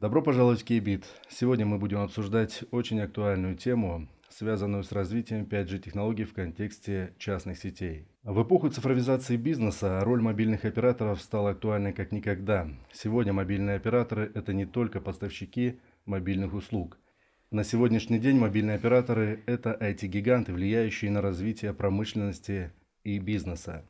Добро пожаловать в Кейбит. Сегодня мы будем обсуждать очень актуальную тему, связанную с развитием 5G технологий в контексте частных сетей. В эпоху цифровизации бизнеса роль мобильных операторов стала актуальной как никогда. Сегодня мобильные операторы – это не только поставщики мобильных услуг. На сегодняшний день мобильные операторы – это IT-гиганты, влияющие на развитие промышленности и бизнеса.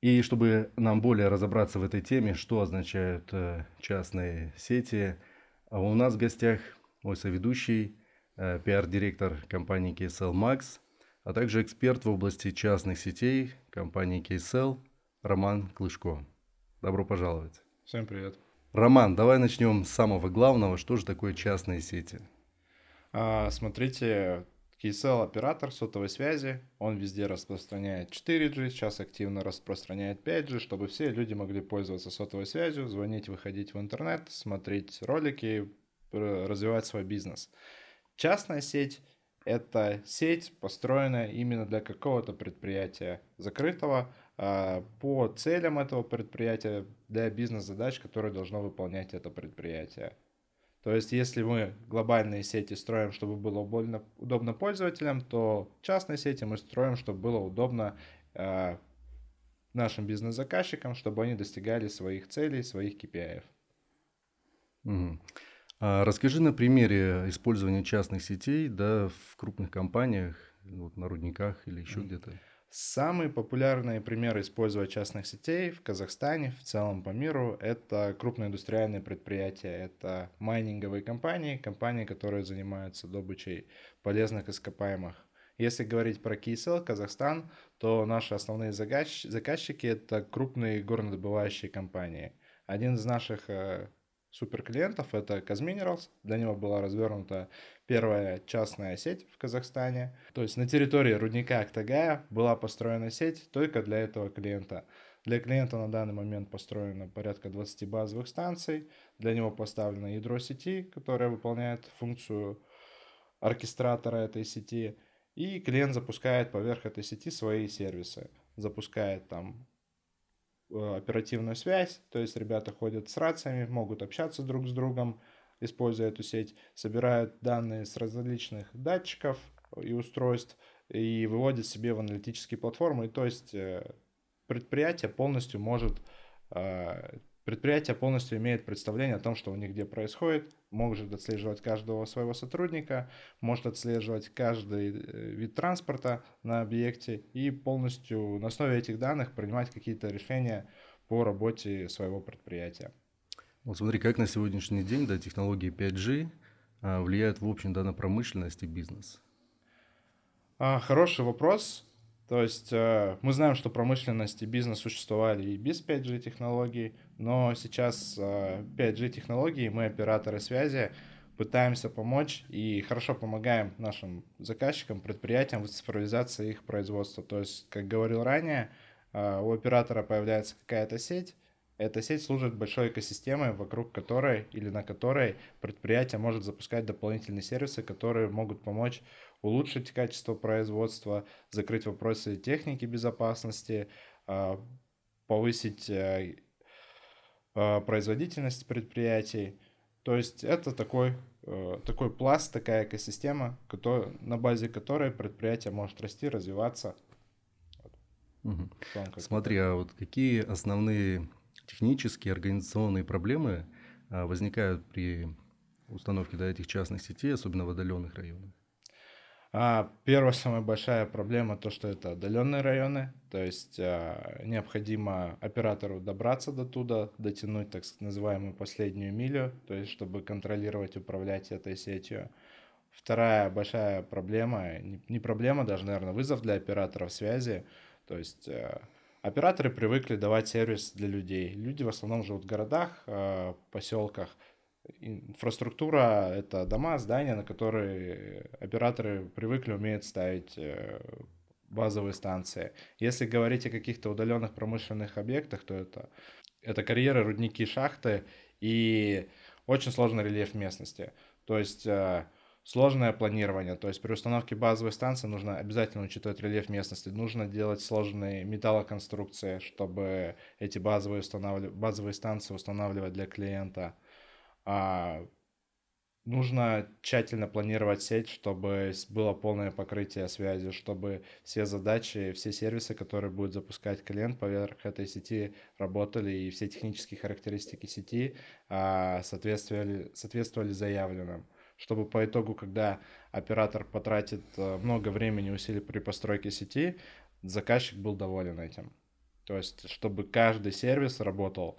И чтобы нам более разобраться в этой теме, что означают э, частные сети – а у нас в гостях мой соведущий, э, пиар-директор компании KSL Max, а также эксперт в области частных сетей компании KSL Роман Клышко. Добро пожаловать. Всем привет. Роман, давай начнем с самого главного. Что же такое частные сети? А, смотрите, KSL оператор сотовой связи, он везде распространяет 4G, сейчас активно распространяет 5G, чтобы все люди могли пользоваться сотовой связью, звонить, выходить в интернет, смотреть ролики, развивать свой бизнес. Частная сеть – это сеть, построенная именно для какого-то предприятия закрытого, а, по целям этого предприятия, для бизнес-задач, которые должно выполнять это предприятие. То есть, если мы глобальные сети строим, чтобы было удобно, удобно пользователям, то частные сети мы строим, чтобы было удобно э, нашим бизнес-заказчикам, чтобы они достигали своих целей, своих KPI. Угу. А расскажи на примере использования частных сетей да, в крупных компаниях, вот на рудниках или еще mm. где-то. Самые популярные примеры использования частных сетей в Казахстане, в целом по миру, это крупные индустриальные предприятия, это майнинговые компании, компании, которые занимаются добычей полезных ископаемых. Если говорить про KSL, Казахстан, то наши основные заказчики – это крупные горнодобывающие компании. Один из наших э, суперклиентов это Казминералс. Для него была развернута первая частная сеть в Казахстане. То есть на территории рудника Актагая была построена сеть только для этого клиента. Для клиента на данный момент построено порядка 20 базовых станций. Для него поставлено ядро сети, которое выполняет функцию оркестратора этой сети. И клиент запускает поверх этой сети свои сервисы. Запускает там оперативную связь, то есть ребята ходят с рациями, могут общаться друг с другом, используя эту сеть, собирают данные с различных датчиков и устройств и выводят себе в аналитические платформы. И то есть э, предприятие полностью может э, Предприятие полностью имеет представление о том, что у них где происходит, может отслеживать каждого своего сотрудника, может отслеживать каждый э, вид транспорта на объекте и полностью на основе этих данных принимать какие-то решения по работе своего предприятия. Вот смотри, как на сегодняшний день да, технологии 5G а, влияют в общем да, на промышленность и бизнес? А, хороший вопрос. То есть э, мы знаем, что промышленность и бизнес существовали и без 5G технологий, но сейчас 5G э, технологии, мы операторы связи, пытаемся помочь и хорошо помогаем нашим заказчикам, предприятиям в цифровизации их производства. То есть, как говорил ранее, э, у оператора появляется какая-то сеть, эта сеть служит большой экосистемой, вокруг которой или на которой предприятие может запускать дополнительные сервисы, которые могут помочь улучшить качество производства, закрыть вопросы техники безопасности, а, повысить э, а, производительность предприятий. То есть это такой, э, такой пласт, такая экосистема, который, на базе которой предприятие может расти, развиваться. Угу. Смотри, а вот какие основные технические, организационные проблемы а, возникают при установке да, этих частных сетей, особенно в отдаленных районах? А, первая самая большая проблема то, что это отдаленные районы, то есть а, необходимо оператору добраться до туда, дотянуть так называемую последнюю милю, то есть чтобы контролировать, управлять этой сетью. Вторая большая проблема, не, не проблема, даже, наверное, вызов для операторов связи, то есть а, операторы привыкли давать сервис для людей. Люди в основном живут в городах, а, поселках, Инфраструктура — это дома, здания, на которые операторы привыкли, умеют ставить э, базовые станции. Если говорить о каких-то удаленных промышленных объектах, то это, это карьеры, рудники, шахты и очень сложный рельеф местности. То есть э, Сложное планирование, то есть при установке базовой станции нужно обязательно учитывать рельеф местности, нужно делать сложные металлоконструкции, чтобы эти базовые, устанавливать, базовые станции устанавливать для клиента. А, нужно тщательно планировать сеть, чтобы было полное покрытие связи, чтобы все задачи, все сервисы, которые будет запускать клиент поверх этой сети, работали, и все технические характеристики сети а, соответствовали, соответствовали заявленным чтобы по итогу, когда оператор потратит э, много времени и усилий при постройке сети, заказчик был доволен этим. То есть, чтобы каждый сервис работал.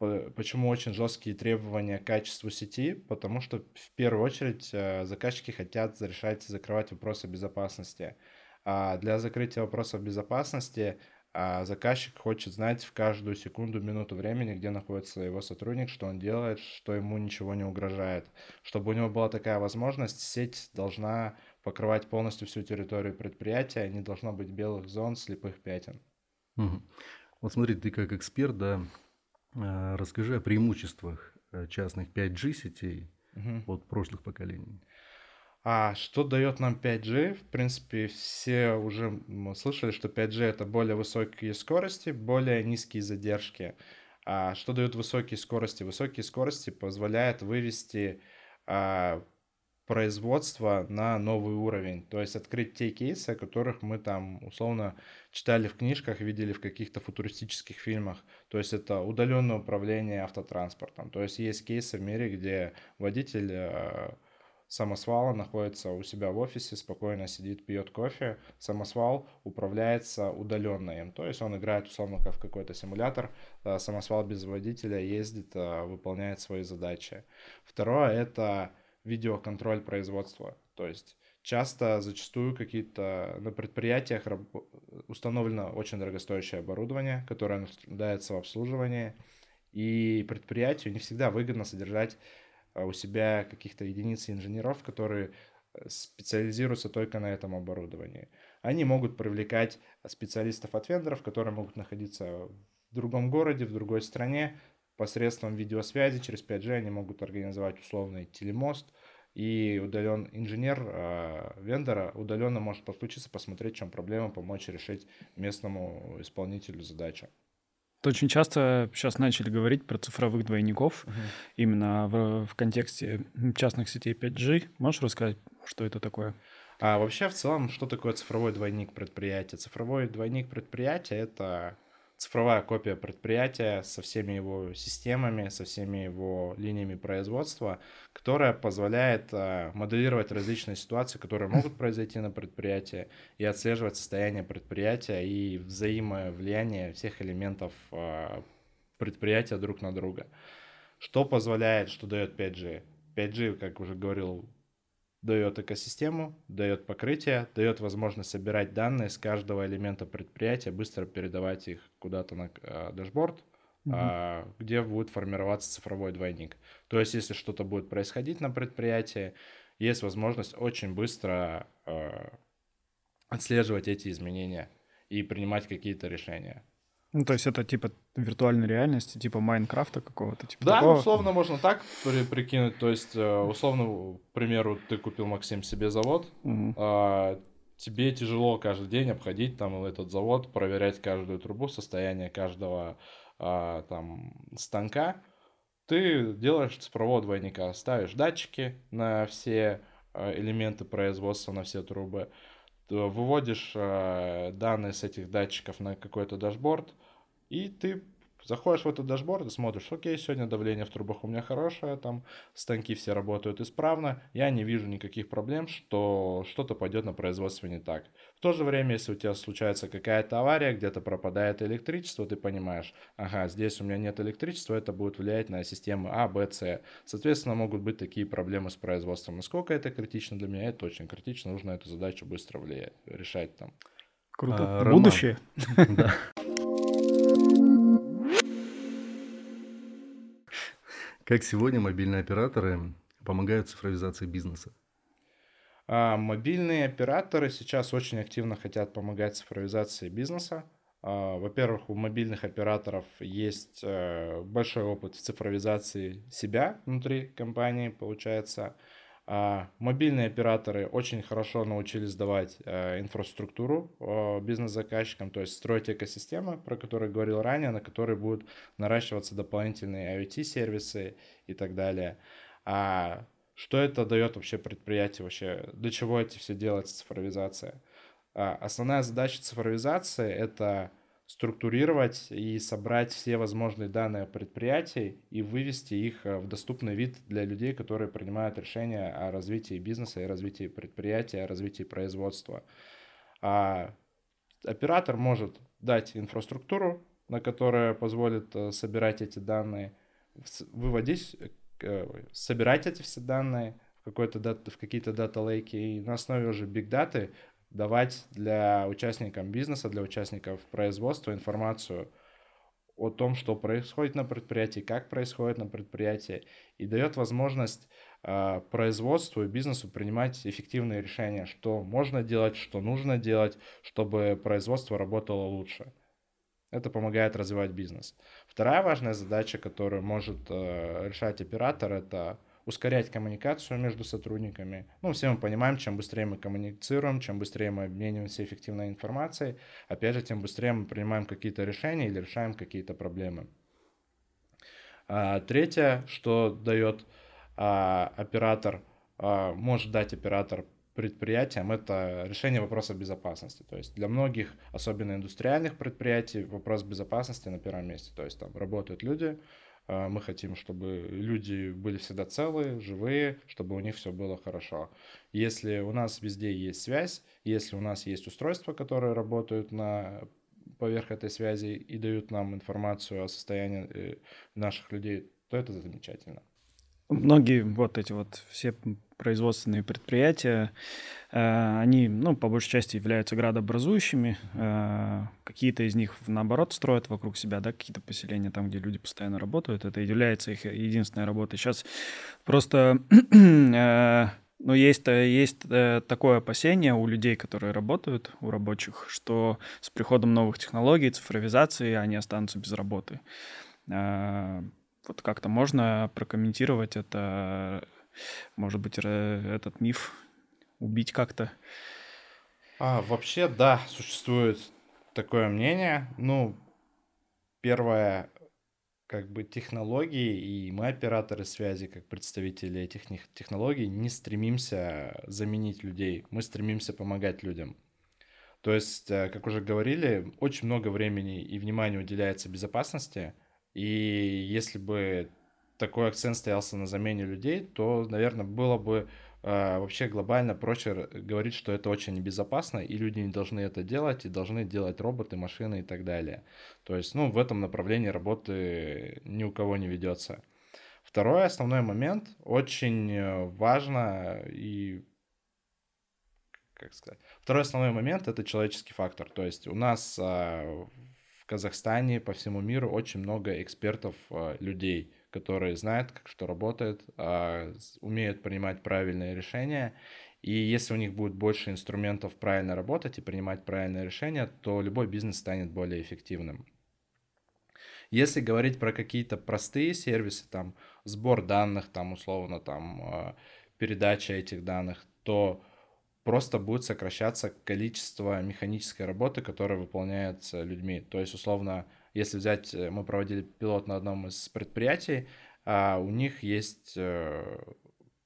Почему очень жесткие требования к качеству сети? Потому что в первую очередь э, заказчики хотят решать и закрывать вопросы безопасности. А для закрытия вопросов безопасности а заказчик хочет знать в каждую секунду, минуту времени, где находится его сотрудник, что он делает, что ему ничего не угрожает. Чтобы у него была такая возможность, сеть должна покрывать полностью всю территорию предприятия, не должно быть белых зон, слепых пятен. Угу. Вот смотри, ты как эксперт, да, расскажи о преимуществах э, частных 5G сетей угу. от прошлых поколений. А что дает нам 5G? В принципе, все уже слышали, что 5G это более высокие скорости, более низкие задержки. А что дают высокие скорости? Высокие скорости позволяют вывести а, производство на новый уровень. То есть открыть те кейсы, о которых мы там условно читали в книжках, видели в каких-то футуристических фильмах. То есть это удаленное управление автотранспортом. То есть есть кейсы в мире, где водитель а, самосвала находится у себя в офисе, спокойно сидит, пьет кофе. Самосвал управляется удаленно им. То есть он играет условно как в какой-то симулятор. Самосвал без водителя ездит, а, выполняет свои задачи. Второе — это видеоконтроль производства. То есть часто, зачастую какие-то на предприятиях установлено очень дорогостоящее оборудование, которое нуждается в обслуживании. И предприятию не всегда выгодно содержать а, у себя каких-то единиц инженеров, которые э, специализируются только на этом оборудовании. Они могут привлекать специалистов от вендоров, которые могут находиться в другом городе, в другой стране. Посредством видеосвязи через 5G они могут организовать условный телемост, и удален инженер э, вендора удаленно может подключиться, посмотреть, в чем проблема, помочь решить местному исполнителю задачу. Очень часто сейчас начали говорить про цифровых двойников uh-huh. именно в, в контексте частных сетей 5G. Можешь рассказать, что это такое? А вообще, в целом, что такое цифровой двойник предприятия? Цифровой двойник предприятия — это цифровая копия предприятия со всеми его системами, со всеми его линиями производства, которая позволяет э, моделировать различные ситуации, которые могут произойти на предприятии, и отслеживать состояние предприятия и взаимовлияние всех элементов э, предприятия друг на друга. Что позволяет, что дает 5G? 5G, как уже говорил дает экосистему, дает покрытие, дает возможность собирать данные с каждого элемента предприятия, быстро передавать их куда-то на э, дашборд, угу. э, где будет формироваться цифровой двойник. То есть, если что-то будет происходить на предприятии, есть возможность очень быстро э, отслеживать эти изменения и принимать какие-то решения. Ну, то есть это типа виртуальной реальности, типа Майнкрафта какого-то? Типа да, такого? условно можно так при прикинуть. То есть, э, условно, к примеру, ты купил, Максим, себе завод, угу. а, тебе тяжело каждый день обходить там этот завод, проверять каждую трубу, состояние каждого а, там станка. Ты делаешь цифрового двойника, ставишь датчики на все а, элементы производства, на все трубы, выводишь э, данные с этих датчиков на какой-то дашборд, и ты заходишь в этот дашборд и смотришь, окей, сегодня давление в трубах у меня хорошее, там станки все работают исправно, я не вижу никаких проблем, что что-то пойдет на производство не так. В то же время, если у тебя случается какая-то авария, где-то пропадает электричество, ты понимаешь, ага, здесь у меня нет электричества, это будет влиять на системы А, Б, С. Соответственно, могут быть такие проблемы с производством. Насколько это критично для меня? Это очень критично, нужно эту задачу быстро влиять, решать там. Круто. А, Будущее. Да. Как сегодня мобильные операторы помогают цифровизации бизнеса? А, мобильные операторы сейчас очень активно хотят помогать цифровизации бизнеса. А, во-первых, у мобильных операторов есть э, большой опыт в цифровизации себя внутри компании, получается. А мобильные операторы очень хорошо научились давать э, инфраструктуру бизнес-заказчикам, то есть строить экосистемы, про которые говорил ранее, на которые будут наращиваться дополнительные IoT-сервисы и так далее. А что это дает вообще предприятию, вообще для чего эти все делается цифровизация? А основная задача цифровизации — это структурировать и собрать все возможные данные предприятий и вывести их э, в доступный вид для людей, которые принимают решения о развитии бизнеса и развитии предприятия, о развитии производства. А оператор может дать инфраструктуру, на которая позволит э, собирать эти данные, выводить, э, собирать эти все данные в, какой-то в какие-то дата-лейки и на основе уже биг-даты давать для участников бизнеса, для участников производства информацию о том, что происходит на предприятии, как происходит на предприятии, и дает возможность э, производству и бизнесу принимать эффективные решения, что можно делать, что нужно делать, чтобы производство работало лучше. Это помогает развивать бизнес. Вторая важная задача, которую может э, решать оператор, это ускорять коммуникацию между сотрудниками. Ну, все мы понимаем, чем быстрее мы коммуницируем, чем быстрее мы обмениваемся эффективной информацией, опять же, тем быстрее мы принимаем какие-то решения или решаем какие-то проблемы. А, третье, что дает а, оператор, а, может дать оператор предприятиям, это решение вопроса безопасности. То есть для многих, особенно индустриальных предприятий, вопрос безопасности на первом месте. То есть там работают люди, мы хотим, чтобы люди были всегда целые, живые, чтобы у них все было хорошо. Если у нас везде есть связь, если у нас есть устройства, которые работают на поверх этой связи и дают нам информацию о состоянии э, наших людей, то это замечательно. Многие вот эти вот все производственные предприятия, э, они, ну, по большей части являются градообразующими. Э, какие-то из них, наоборот, строят вокруг себя, да, какие-то поселения там, где люди постоянно работают. Это является их единственной работой. Сейчас просто, э, ну, есть, есть такое опасение у людей, которые работают, у рабочих, что с приходом новых технологий, цифровизации, они останутся без работы. Вот как-то можно прокомментировать это, может быть, этот миф убить как-то? А, вообще, да, существует такое мнение. Ну, первое, как бы технологии, и мы, операторы связи, как представители этих технологий, не стремимся заменить людей, мы стремимся помогать людям. То есть, э, как уже говорили, очень много времени и внимания уделяется безопасности – и если бы такой акцент стоялся на замене людей, то, наверное, было бы э, вообще глобально проще говорить, что это очень небезопасно, и люди не должны это делать, и должны делать роботы, машины и так далее. То есть, ну, в этом направлении работы ни у кого не ведется. Второй основной момент, очень э, важно и как сказать, второй основной момент это человеческий фактор. То есть у нас а, Казахстане, по всему миру очень много экспертов, а, людей, которые знают, как что работает, а, умеют принимать правильные решения. И если у них будет больше инструментов правильно работать и принимать правильные решения, то любой бизнес станет более эффективным. Если говорить про какие-то простые сервисы, там сбор данных, там условно там а, передача этих данных, то просто будет сокращаться количество механической работы, которая выполняется людьми. То есть, условно, если взять, э, мы проводили пилот на одном из предприятий, а у них есть э,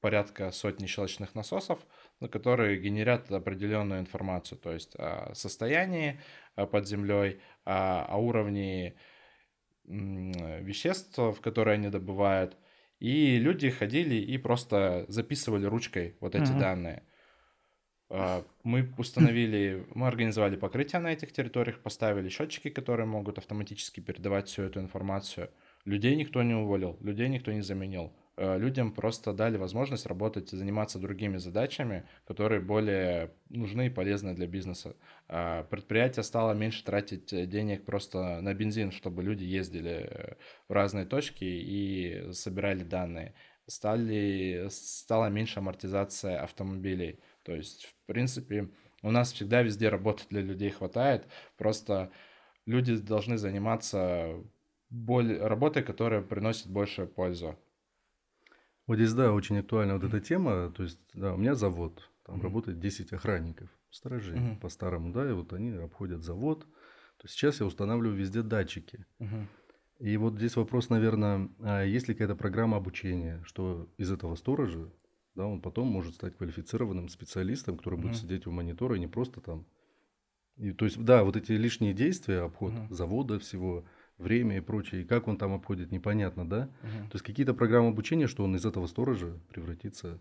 порядка сотни щелочных насосов, которые генерят определенную информацию, то есть о состоянии э, под землей, о, о уровне веществ, в которые они добывают. И люди ходили и просто записывали ручкой вот эти uh-huh. данные. А, мы установили, мы организовали покрытие на этих территориях, поставили счетчики, которые могут автоматически передавать всю эту информацию. Людей никто не уволил, людей никто не заменил. А, людям просто дали возможность работать и заниматься другими задачами, которые более нужны и полезны для бизнеса. А, предприятие стало меньше тратить денег просто на бензин, чтобы люди ездили в разные точки и собирали данные. Стали, стала меньше амортизация автомобилей то есть, в принципе, у нас всегда везде работы для людей хватает. Просто люди должны заниматься боль... работой, которая приносит большую пользу. Вот здесь, да, очень актуальна вот эта тема. То есть, да, у меня завод, там Мгм. работает 10 охранников, сторожей Мгм. по-старому, да, и вот они обходят завод. То есть сейчас я устанавливаю везде датчики. Мгм. И вот здесь вопрос, наверное, а есть ли какая-то программа обучения, что из этого сторожа, да, он потом может стать квалифицированным специалистом, который будет Мгм. сидеть у монитора и не просто там. И, то есть, да, вот эти лишние действия, обход Мгм. завода всего, время и прочее, и как он там обходит, непонятно, да? Мгм. То есть какие-то программы обучения, что он из этого сторожа превратится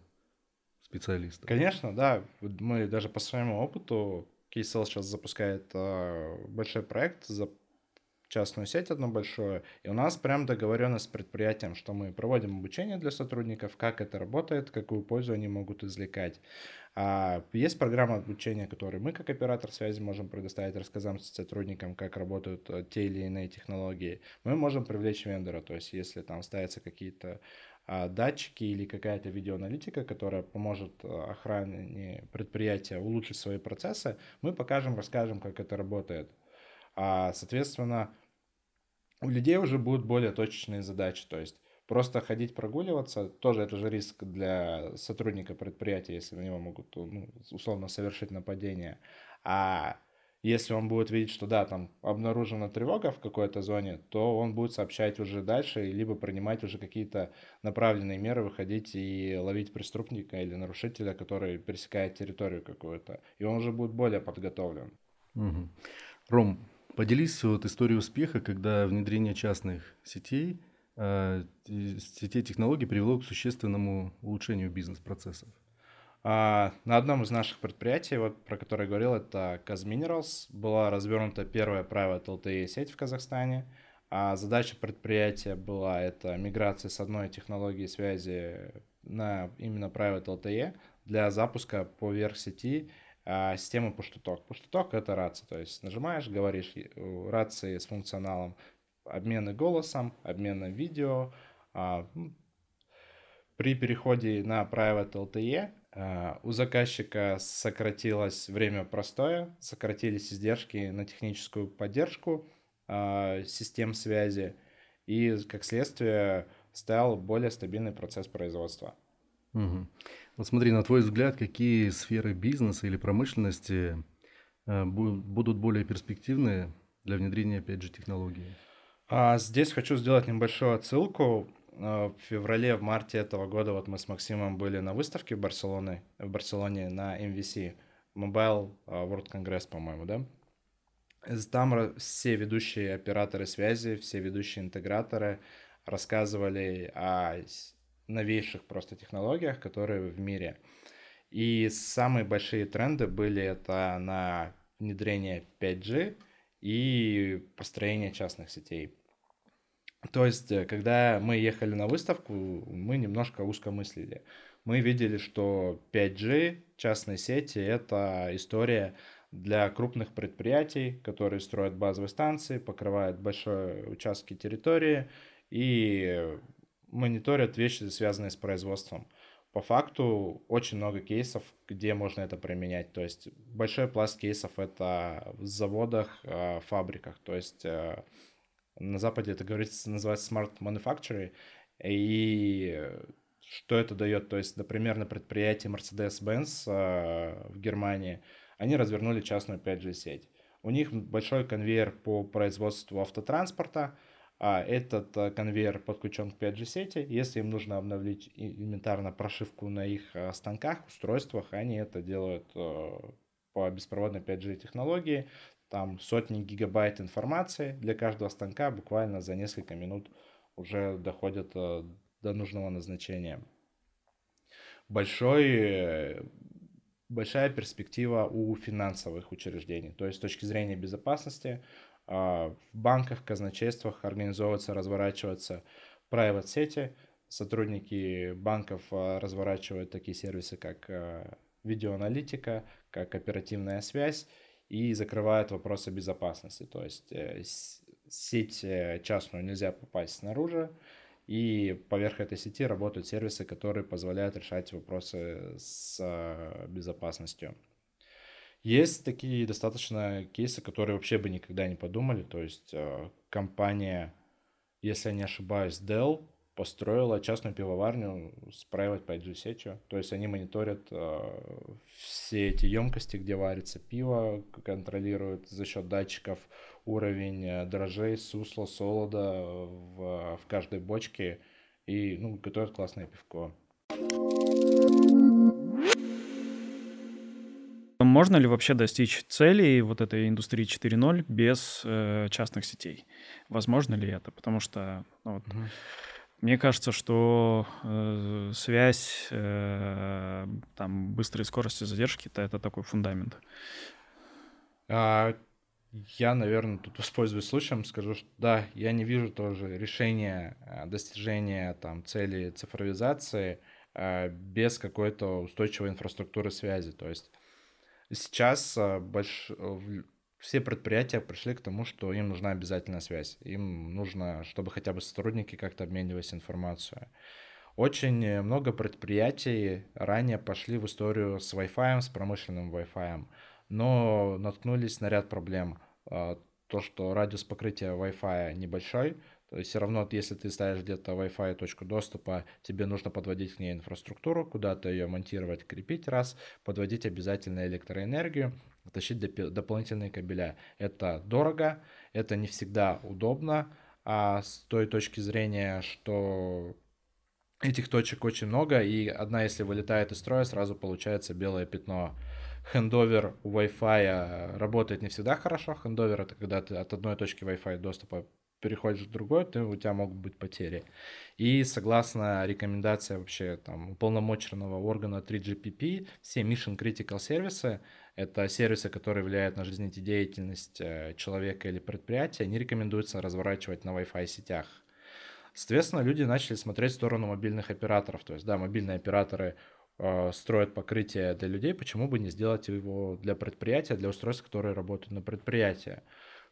в специалиста. Конечно, да. Мы даже по своему опыту, KSL сейчас запускает э, большой проект за частную сеть одну большую, и у нас прям договоренность с предприятием, что мы проводим обучение для сотрудников, как это работает, какую пользу они могут извлекать. А есть программа обучения, которую мы как оператор связи можем предоставить, рассказать сотрудникам, как работают э, те или иные технологии. Мы можем привлечь вендора, то есть если там ставятся какие-то а, датчики или какая-то видеоаналитика, которая поможет э, охране предприятия улучшить свои процессы, мы покажем, расскажем, как это работает. А, соответственно, у людей уже будут более точечные задачи, то есть просто ходить прогуливаться, тоже это же риск для сотрудника предприятия, если на него могут ну, условно совершить нападение. А если он будет видеть, что да, там обнаружена тревога в какой-то зоне, то он будет сообщать уже дальше, либо принимать уже какие-то направленные меры, выходить и ловить преступника или нарушителя, который пересекает территорию какую-то. И он уже будет более подготовлен. Мгм. Ром, поделись вот историей успеха, когда внедрение частных сетей, и сетей технологий привело к существенному улучшению бизнес-процессов. А, на одном из наших предприятий, вот про которое я говорил, это Казминералс, была развернута первая private LTE сеть в Казахстане. А задача предприятия была это миграция с одной технологии связи на именно private LTE для запуска поверх сети системы push-to-talk. Push-to-talk это рация, то есть нажимаешь, говоришь э, рации с функционалом обмена голосом, обмена видео. а, при переходе на Private LTE а, у заказчика сократилось время простоя, сократились издержки на техническую поддержку а, систем связи и, как следствие, стал более стабильный процесс производства. Мгм. Вот смотри, на твой взгляд, какие сферы бизнеса или промышленности э, бу- будут более перспективны для внедрения 5G технологий? А здесь хочу сделать небольшую отсылку. А, В феврале, в марте этого года вот мы с Максимом были на выставке в Барселоне, в Барселоне на MVC, Mobile а, World Congress, по-моему, да? Там все ведущие операторы связи, все ведущие интеграторы рассказывали о новейших просто технологиях, которые в мире. И самые большие тренды были это на внедрение 5G и построение частных сетей. То есть, э, когда мы ехали на выставку, мы немножко узко мыслили. Мы видели, что 5G, частные сети — это история для крупных предприятий, которые строят базовые станции, покрывают большие участки территории и мониторят вещи, связанные с производством. По факту очень много кейсов, где можно это применять. То есть большой пласт кейсов это в заводах, э, фабриках. То есть э, на Западе это говорится, называется smart manufacturing. И что это дает? То есть, например, на предприятии Mercedes-Benz э, в Германии они развернули частную 5G-сеть. У них большой конвейер по производству автотранспорта, а этот э, конвейер подключен к 5G-сети. Если им нужно обновить элементарно прошивку на их э, станках, устройствах, они это делают э, по беспроводной 5G-технологии. Там сотни гигабайт информации для каждого станка буквально за несколько минут уже доходят до нужного назначения. Большой, большая перспектива у финансовых учреждений. То есть с точки зрения безопасности в банках, казначействах организовываются, разворачиваются private сети. Сотрудники банков а, разворачивают такие сервисы, как а, видеоаналитика, как оперативная связь и закрывают вопросы безопасности. То есть э, сеть э, частную нельзя попасть снаружи, и поверх этой сети работают сервисы, которые позволяют решать вопросы с безопасностью. Есть такие достаточно кейсы, которые вообще бы никогда не подумали. То есть э, компания, если я не ошибаюсь, Dell построила частную пивоварню с private 5G сетью. То есть они мониторят э, все эти емкости, где варится пиво, контролируют за счет датчиков уровень э, дрожжей, сусла, солода в, в каждой бочке и ну, готовят классное пивко. Можно ли вообще достичь целей вот этой индустрии 4.0 без э, частных сетей? Возможно ли это? Потому что ну, вот, угу. мне кажется, что э, связь, э, там, быстрой скорости задержки — это такой фундамент. А, я, наверное, тут воспользуюсь случаем, скажу, что да, я не вижу тоже решения э, достижения там, цели цифровизации э, без какой-то устойчивой инфраструктуры связи. То есть сейчас э, больш... все предприятия пришли к тому, что им нужна обязательная связь. Им нужно, чтобы хотя бы сотрудники как-то обменивались информацией. Очень много предприятий ранее пошли в историю с Wi-Fi, с промышленным Wi-Fi но наткнулись на ряд проблем. А, то, что радиус покрытия Wi-Fi небольшой, все равно, если ты ставишь где-то Wi-Fi точку доступа, тебе нужно подводить к ней инфраструктуру, куда-то ее монтировать, крепить раз, подводить обязательно электроэнергию, тащить дополнительные кабеля. Это дорого, это не всегда удобно, а с той точки зрения, что этих точек очень много, и одна, если вылетает из строя, сразу получается белое пятно хендовер у Wi-Fi работает не всегда хорошо. Хендовер это когда ты от одной точки Wi-Fi доступа переходишь в другой, то у тебя могут быть потери. И согласно рекомендации вообще там уполномоченного органа 3GPP, все Mission Critical сервисы, это сервисы, которые влияют на жизнедеятельность э, человека или предприятия, не рекомендуется разворачивать на Wi-Fi сетях. Соответственно, люди начали смотреть в сторону мобильных операторов. То есть, да, мобильные операторы э, строят покрытие для людей, почему бы не сделать его для предприятия, для устройств, которые работают на предприятии.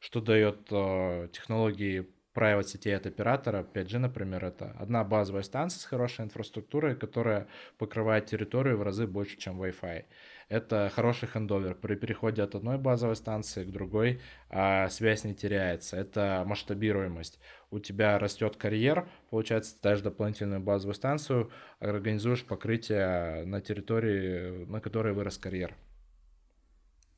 Что дает э, технологии private сетей от оператора, 5G, например, это одна базовая станция с хорошей инфраструктурой, которая покрывает территорию в разы больше, чем Wi-Fi. Это хороший хендовер. При переходе от одной базовой станции к другой а, связь не теряется. Это масштабируемость у тебя растет карьер, получается, ставишь дополнительную базовую станцию, организуешь покрытие на территории, на которой вырос карьер.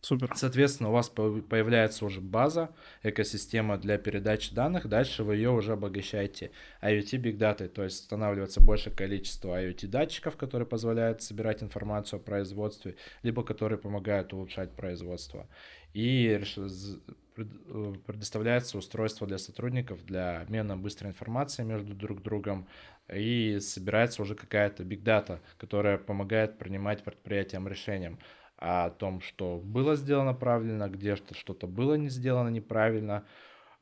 Супер. Соответственно, у вас появляется уже база, экосистема для передачи данных. Дальше вы ее уже обогащаете IoT Big Data, то есть устанавливается большее количество IoT датчиков, которые позволяют собирать информацию о производстве, либо которые помогают улучшать производство. И Э, предоставляется устройство для сотрудников для обмена быстрой информацией между друг другом, и собирается уже какая-то data, которая помогает принимать предприятиям решениям о том, что было сделано правильно, где что-то было не сделано неправильно.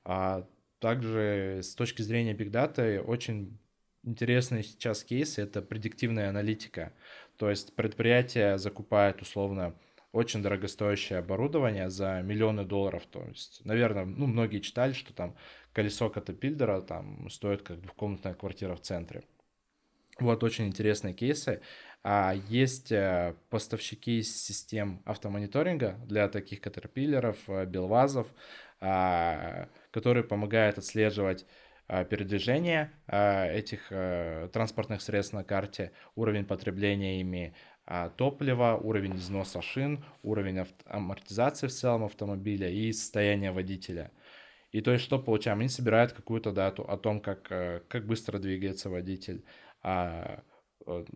А также с точки зрения big data очень интересный сейчас кейс — это предиктивная аналитика. То есть предприятие закупает условно очень дорогостоящее оборудование за миллионы долларов. То есть, наверное, ну, многие читали, что там колесо катапильдера там стоит как двухкомнатная квартира в центре. Вот очень интересные кейсы. А есть э, поставщики систем автомониторинга для таких катерпиллеров, э, белвазов, а, которые помогают отслеживать а, передвижение этих э, транспортных средств на карте, уровень потребления ими, а, топлива, уровень износа шин, уровень амортизации в целом автомобиля и состояние водителя. И то есть что получаем? Они собирают какую-то дату о том, как, э, как быстро двигается водитель, а, Э,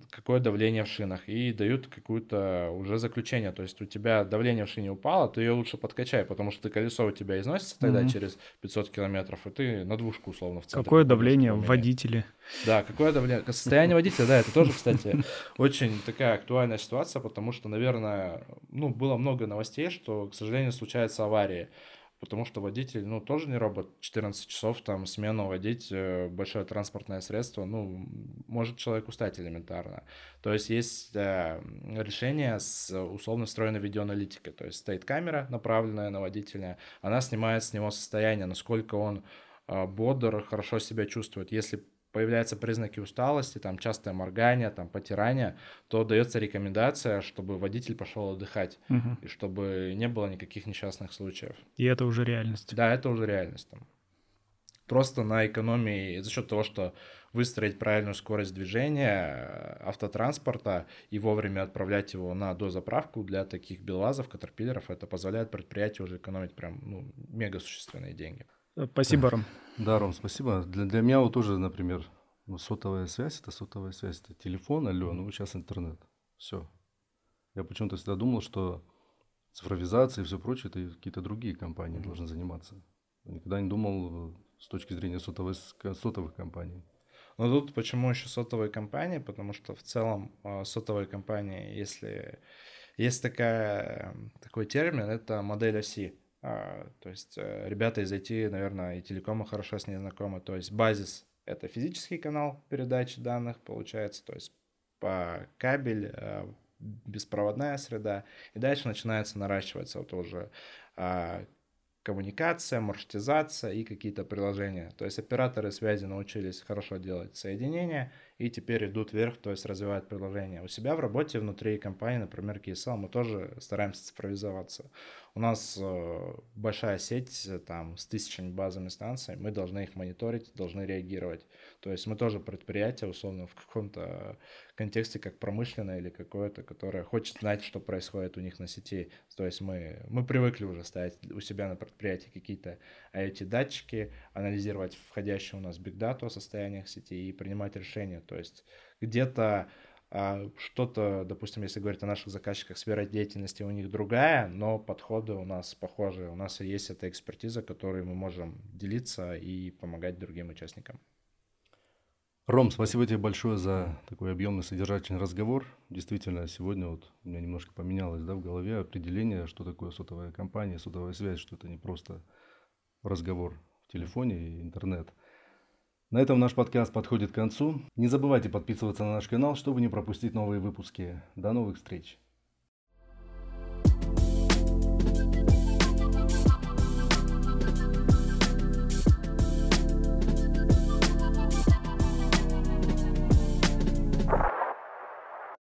какое давление в шинах, и дают какое-то уже заключение. То есть у тебя давление в шине упало, ты ее лучше подкачай, потому что колесо у тебя износится тогда mm-hmm. через 500 километров, и ты на двушку условно в центре. Какое давление в водителе? Да, какое давление. Состояние водителя, да, это тоже, кстати, очень такая актуальная ситуация, потому что, наверное, ну, было много новостей, что, к сожалению, случаются аварии потому что водитель, ну, тоже не робот, 14 часов там смену водить э, большое транспортное средство, ну, может человек устать элементарно. То есть есть э, решение с условно встроенной видеоаналитикой, то есть стоит камера, направленная на водителя, она снимает с него состояние, насколько он э, бодр, хорошо себя чувствует. Если появляются признаки усталости, там частое моргание, там потирание, то дается рекомендация, чтобы водитель пошел отдыхать, угу. и чтобы не было никаких несчастных случаев. И это уже реальность. Да, это уже реальность. Там. просто на экономии за счет того, что выстроить правильную скорость движения э, автотранспорта и вовремя отправлять его на дозаправку для таких белазов, катерпиллеров, это позволяет предприятию уже экономить прям ну, мега существенные деньги. Спасибо, Ром. Да, Ром, спасибо. Для, для меня вот тоже, например, ну, сотовая связь, это сотовая связь, это телефон, алло, ну сейчас интернет. Все. Я почему-то всегда думал, что цифровизация и все прочее, это какие-то другие компании mm-hmm. должны заниматься. никогда не думал э, с точки зрения сотовой, сотовых компаний. Но тут почему еще сотовые компании? Потому что в целом э, сотовые компании, если есть такая, такой термин, это модель оси. А, то есть э, ребята из IT, наверное, и телекома хорошо с ней знакомы. То есть базис — это физический канал передачи данных, получается, то есть по кабель, э, беспроводная среда, и дальше начинается наращиваться вот уже а, коммуникация, маршрутизация и какие-то приложения. То есть операторы связи научились хорошо делать соединения и теперь идут вверх, то есть развивают приложения. У себя в работе внутри компании, например, KSL, мы тоже стараемся цифровизоваться. У нас э, большая сеть э, там с тысячами базами станций, мы должны их мониторить, должны реагировать. То есть мы тоже предприятие, условно, в каком-то контексте, как промышленное или какое-то, которое хочет знать, что происходит у них на сети. То есть мы, мы привыкли уже ставить у себя на предприятии какие-то IoT-датчики, анализировать входящие у нас data о состояниях сети и принимать решения. То есть где-то а что-то, допустим, если говорить о наших заказчиках, сфера деятельности у них другая, но подходы у нас похожие. У нас есть эта экспертиза, которой мы можем делиться и помогать другим участникам. Ром, спасибо тебе большое за такой объемный содержательный разговор. Действительно, сегодня вот у меня немножко поменялось да, в голове определение, что такое сотовая компания, сотовая связь, что это не просто разговор в телефоне и интернет – на этом наш подкаст подходит к концу. Не забывайте подписываться на наш канал, чтобы не пропустить новые выпуски. До новых встреч!